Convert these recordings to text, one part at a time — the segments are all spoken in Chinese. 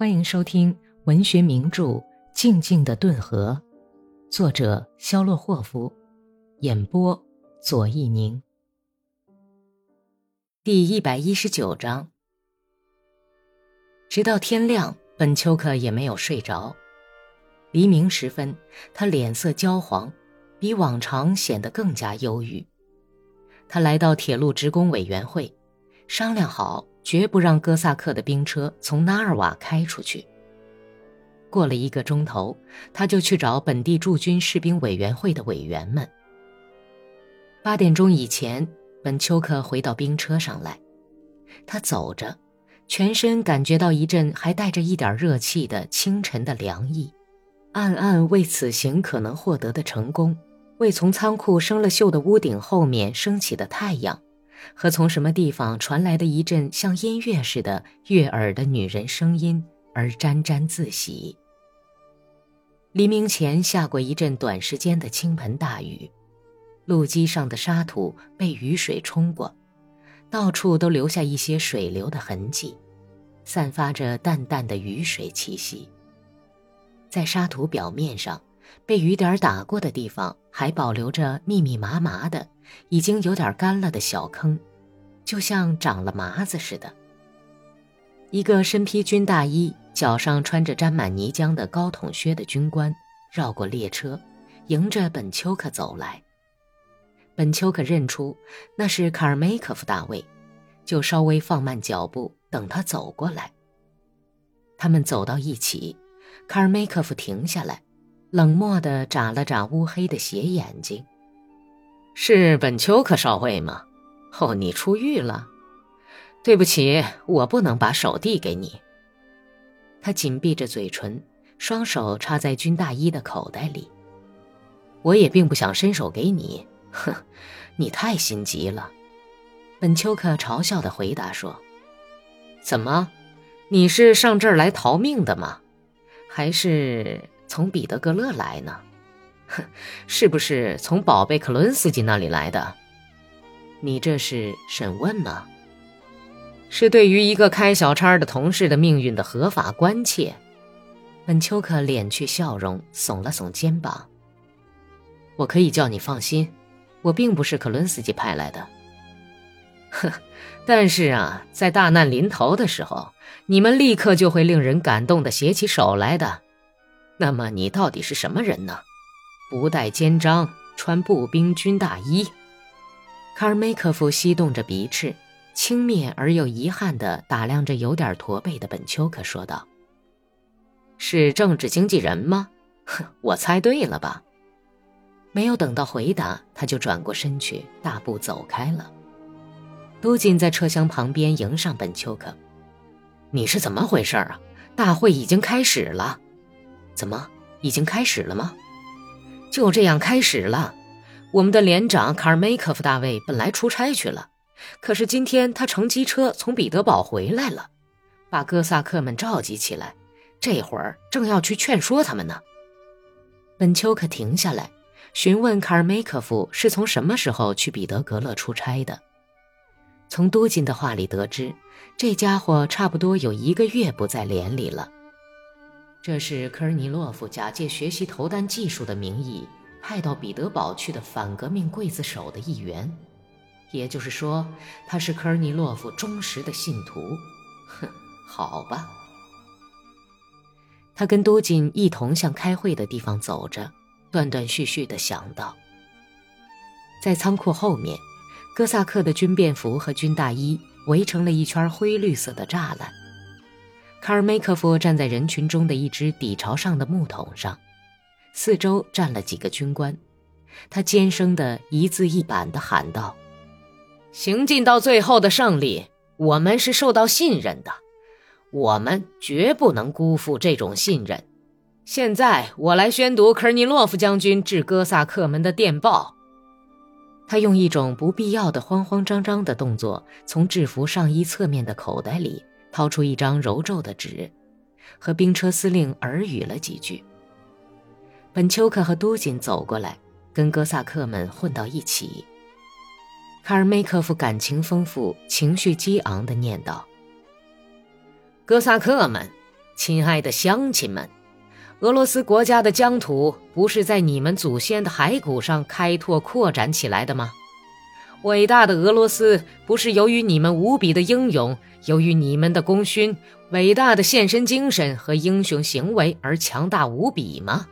欢迎收听文学名著《静静的顿河》，作者肖洛霍夫，演播左一宁。第一百一十九章。直到天亮，本丘克也没有睡着。黎明时分，他脸色焦黄，比往常显得更加忧郁。他来到铁路职工委员会，商量好。绝不让哥萨克的兵车从纳尔瓦开出去。过了一个钟头，他就去找本地驻军士兵委员会的委员们。八点钟以前，本丘克回到兵车上来，他走着，全身感觉到一阵还带着一点热气的清晨的凉意，暗暗为此行可能获得的成功，为从仓库生了锈的屋顶后面升起的太阳。和从什么地方传来的一阵像音乐似的悦耳的女人声音而沾沾自喜。黎明前下过一阵短时间的倾盆大雨，路基上的沙土被雨水冲过，到处都留下一些水流的痕迹，散发着淡淡的雨水气息。在沙土表面上，被雨点打过的地方还保留着密密麻麻的。已经有点干了的小坑，就像长了麻子似的。一个身披军大衣、脚上穿着沾满泥浆的高筒靴的军官绕过列车，迎着本丘克走来。本丘克认出那是卡尔梅科夫大尉，就稍微放慢脚步等他走过来。他们走到一起，卡尔梅科夫停下来，冷漠地眨了眨乌黑的斜眼睛。是本丘克少尉吗？哦，你出狱了。对不起，我不能把手递给你。他紧闭着嘴唇，双手插在军大衣的口袋里。我也并不想伸手给你。哼，你太心急了。本丘克嘲笑地回答说：“怎么，你是上这儿来逃命的吗？还是从彼得格勒来呢？”哼，是不是从宝贝克伦斯基那里来的？你这是审问吗？是对于一个开小差的同事的命运的合法关切。本丘克敛去笑容，耸了耸肩膀。我可以叫你放心，我并不是克伦斯基派来的。呵，但是啊，在大难临头的时候，你们立刻就会令人感动的携起手来的。那么你到底是什么人呢？不带肩章，穿步兵军大衣。卡尔梅科夫吸动着鼻翅，轻蔑而又遗憾地打量着有点驼背的本丘克，说道：“是政治经纪人吗？哼，我猜对了吧？”没有等到回答，他就转过身去，大步走开了。都金在车厢旁边迎上本丘克：“你是怎么回事啊？大会已经开始了。怎么，已经开始了吗？”就这样开始了。我们的连长卡尔梅科夫大尉本来出差去了，可是今天他乘机车从彼得堡回来了，把哥萨克们召集起来，这会儿正要去劝说他们呢。本丘克停下来，询问卡尔梅科夫是从什么时候去彼得格勒出差的。从多金的话里得知，这家伙差不多有一个月不在连里了。这是科尔尼洛夫假借学习投弹技术的名义派到彼得堡去的反革命刽子手的一员，也就是说，他是科尔尼洛夫忠实的信徒。哼，好吧。他跟多金一同向开会的地方走着，断断续续地想到：在仓库后面，哥萨克的军便服和军大衣围成了一圈灰绿色的栅栏。卡尔梅科夫站在人群中的一只底朝上的木桶上，四周站了几个军官。他尖声的一字一板的喊道：“行进到最后的胜利，我们是受到信任的，我们绝不能辜负这种信任。现在，我来宣读科尼洛夫将军致哥萨克们的电报。”他用一种不必要的慌慌张张的动作，从制服上衣侧面的口袋里。掏出一张揉皱的纸，和兵车司令耳语了几句。本丘克和都金走过来，跟哥萨克们混到一起。卡尔梅科夫感情丰富、情绪激昂地念道：“哥萨克们，亲爱的乡亲们，俄罗斯国家的疆土不是在你们祖先的骸骨上开拓扩展起来的吗？伟大的俄罗斯不是由于你们无比的英勇，由于你们的功勋、伟大的献身精神和英雄行为而强大无比吗？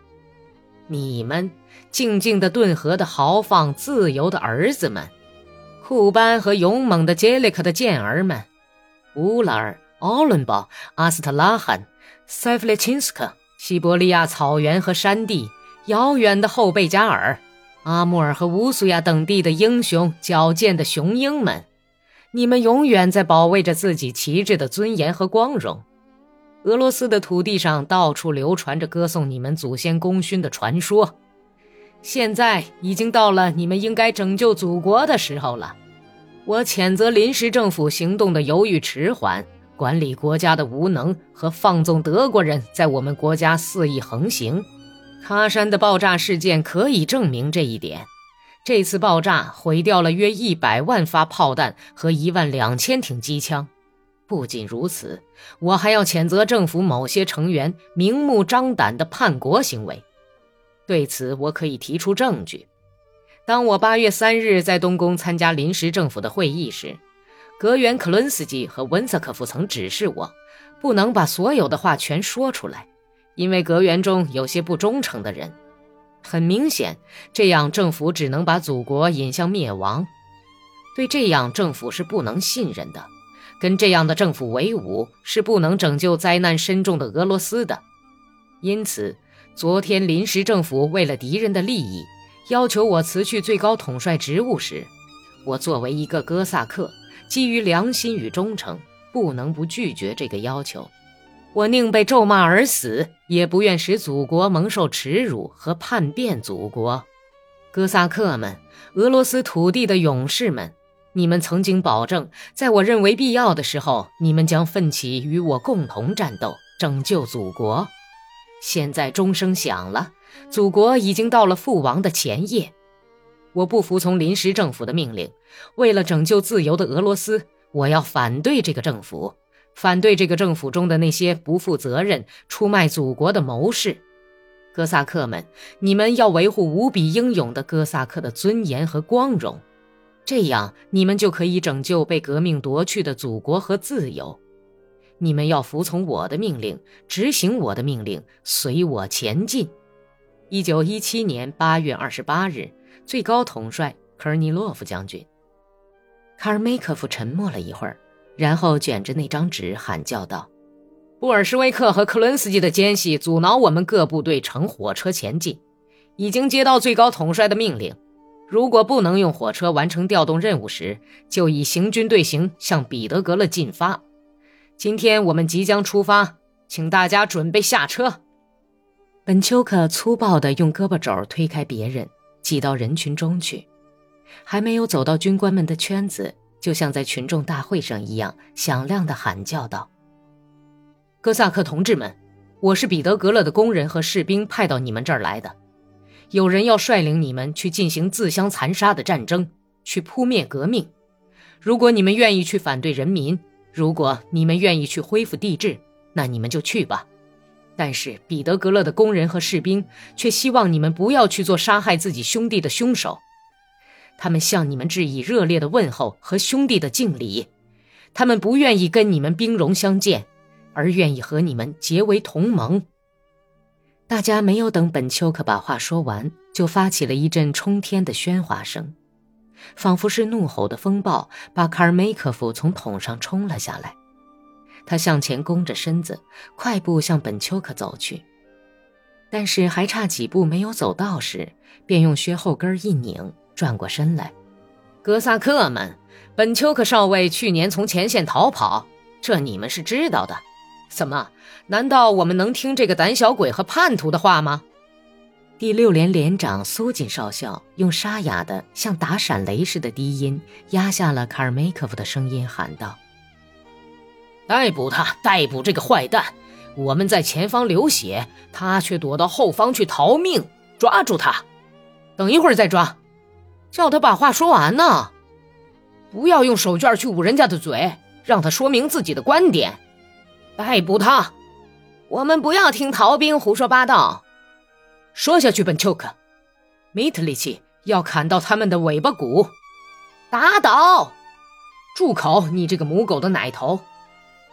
你们静静的顿河的豪放自由的儿子们，库班和勇猛的杰里克的健儿们，乌拉尔、奥伦堡、阿斯特拉罕、塞弗列钦斯克、西伯利亚草原和山地，遥远的后贝加尔。阿穆尔和乌苏亚等地的英雄、矫健的雄鹰们，你们永远在保卫着自己旗帜的尊严和光荣。俄罗斯的土地上到处流传着歌颂你们祖先功勋的传说。现在已经到了你们应该拯救祖国的时候了。我谴责临时政府行动的犹豫迟缓，管理国家的无能和放纵德国人在我们国家肆意横行。喀山的爆炸事件可以证明这一点。这次爆炸毁掉了约一百万发炮弹和一万两千挺机枪。不仅如此，我还要谴责政府某些成员明目张胆的叛国行为。对此，我可以提出证据。当我八月三日在东宫参加临时政府的会议时，格员克伦斯基和温瑟科夫曾指示我，不能把所有的话全说出来。因为阁员中有些不忠诚的人，很明显，这样政府只能把祖国引向灭亡。对这样政府是不能信任的，跟这样的政府为伍是不能拯救灾难深重的俄罗斯的。因此，昨天临时政府为了敌人的利益，要求我辞去最高统帅职务时，我作为一个哥萨克，基于良心与忠诚，不能不拒绝这个要求。我宁被咒骂而死，也不愿使祖国蒙受耻辱和叛变祖国。哥萨克们，俄罗斯土地的勇士们，你们曾经保证，在我认为必要的时候，你们将奋起与我共同战斗，拯救祖国。现在钟声响了，祖国已经到了覆亡的前夜。我不服从临时政府的命令，为了拯救自由的俄罗斯，我要反对这个政府。反对这个政府中的那些不负责任、出卖祖国的谋士，哥萨克们，你们要维护无比英勇的哥萨克的尊严和光荣，这样你们就可以拯救被革命夺去的祖国和自由。你们要服从我的命令，执行我的命令，随我前进。一九一七年八月二十八日，最高统帅科尔尼洛夫将军。卡尔梅科夫沉默了一会儿。然后卷着那张纸喊叫道：“布尔什维克和克伦斯基的奸细阻挠我们各部队乘火车前进，已经接到最高统帅的命令。如果不能用火车完成调动任务时，就以行军队形向彼得格勒进发。今天我们即将出发，请大家准备下车。”本丘克粗暴地用胳膊肘推开别人，挤到人群中去，还没有走到军官们的圈子。就像在群众大会上一样，响亮地喊叫道：“哥萨克同志们，我是彼得格勒的工人和士兵派到你们这儿来的。有人要率领你们去进行自相残杀的战争，去扑灭革命。如果你们愿意去反对人民，如果你们愿意去恢复帝制，那你们就去吧。但是彼得格勒的工人和士兵却希望你们不要去做杀害自己兄弟的凶手。”他们向你们致以热烈的问候和兄弟的敬礼，他们不愿意跟你们兵戎相见，而愿意和你们结为同盟。大家没有等本丘克把话说完，就发起了一阵冲天的喧哗声，仿佛是怒吼的风暴把卡尔梅科夫从桶上冲了下来。他向前弓着身子，快步向本丘克走去，但是还差几步没有走到时，便用靴后跟一拧。转过身来，哥萨克们，本丘克少尉去年从前线逃跑，这你们是知道的。怎么？难道我们能听这个胆小鬼和叛徒的话吗？第六连连长苏锦少校用沙哑的像打闪雷似的低音压下了卡尔梅科夫的声音，喊道：“逮捕他！逮捕这个坏蛋！我们在前方流血，他却躲到后方去逃命。抓住他！等一会儿再抓。”叫他把话说完呢，不要用手绢去捂人家的嘴，让他说明自己的观点。逮捕他！我们不要听逃兵胡说八道。说下去，本丘克，米特利奇要砍到他们的尾巴骨，打倒！住口！你这个母狗的奶头！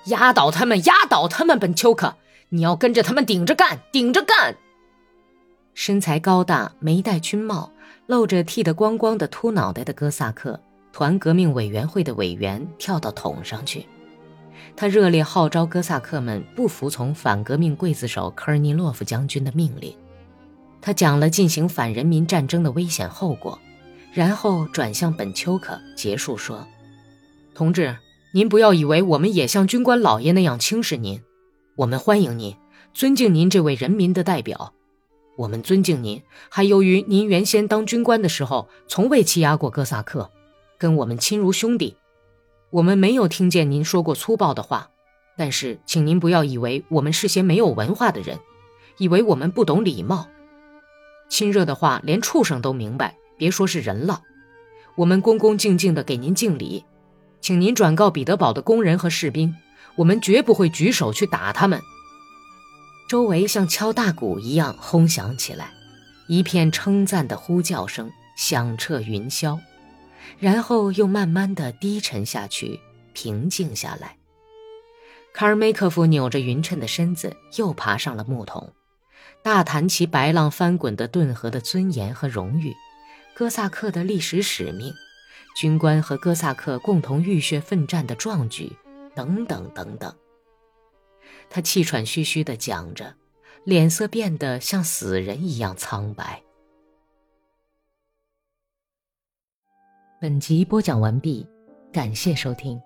压倒他们，压倒他们！本丘克，你要跟着他们顶着干，顶着干！身材高大、没戴军帽、露着剃得光光的秃脑袋的哥萨克团革命委员会的委员跳到桶上去，他热烈号召哥萨克们不服从反革命刽子手科尔尼洛夫将军的命令。他讲了进行反人民战争的危险后果，然后转向本丘克结束说：“同志。”您不要以为我们也像军官老爷那样轻视您，我们欢迎您，尊敬您这位人民的代表。我们尊敬您，还由于您原先当军官的时候从未欺压过哥萨克，跟我们亲如兄弟。我们没有听见您说过粗暴的话，但是请您不要以为我们是些没有文化的人，以为我们不懂礼貌。亲热的话连畜生都明白，别说是人了。我们恭恭敬敬地给您敬礼。请您转告彼得堡的工人和士兵，我们绝不会举手去打他们。周围像敲大鼓一样轰响起来，一片称赞的呼叫声响彻云霄，然后又慢慢的低沉下去，平静下来。卡尔梅科夫扭着匀称的身子，又爬上了木桶，大谈起白浪翻滚的顿河的尊严和荣誉，哥萨克的历史使命。军官和哥萨克共同浴血奋战的壮举，等等等等。他气喘吁吁地讲着，脸色变得像死人一样苍白。本集播讲完毕，感谢收听。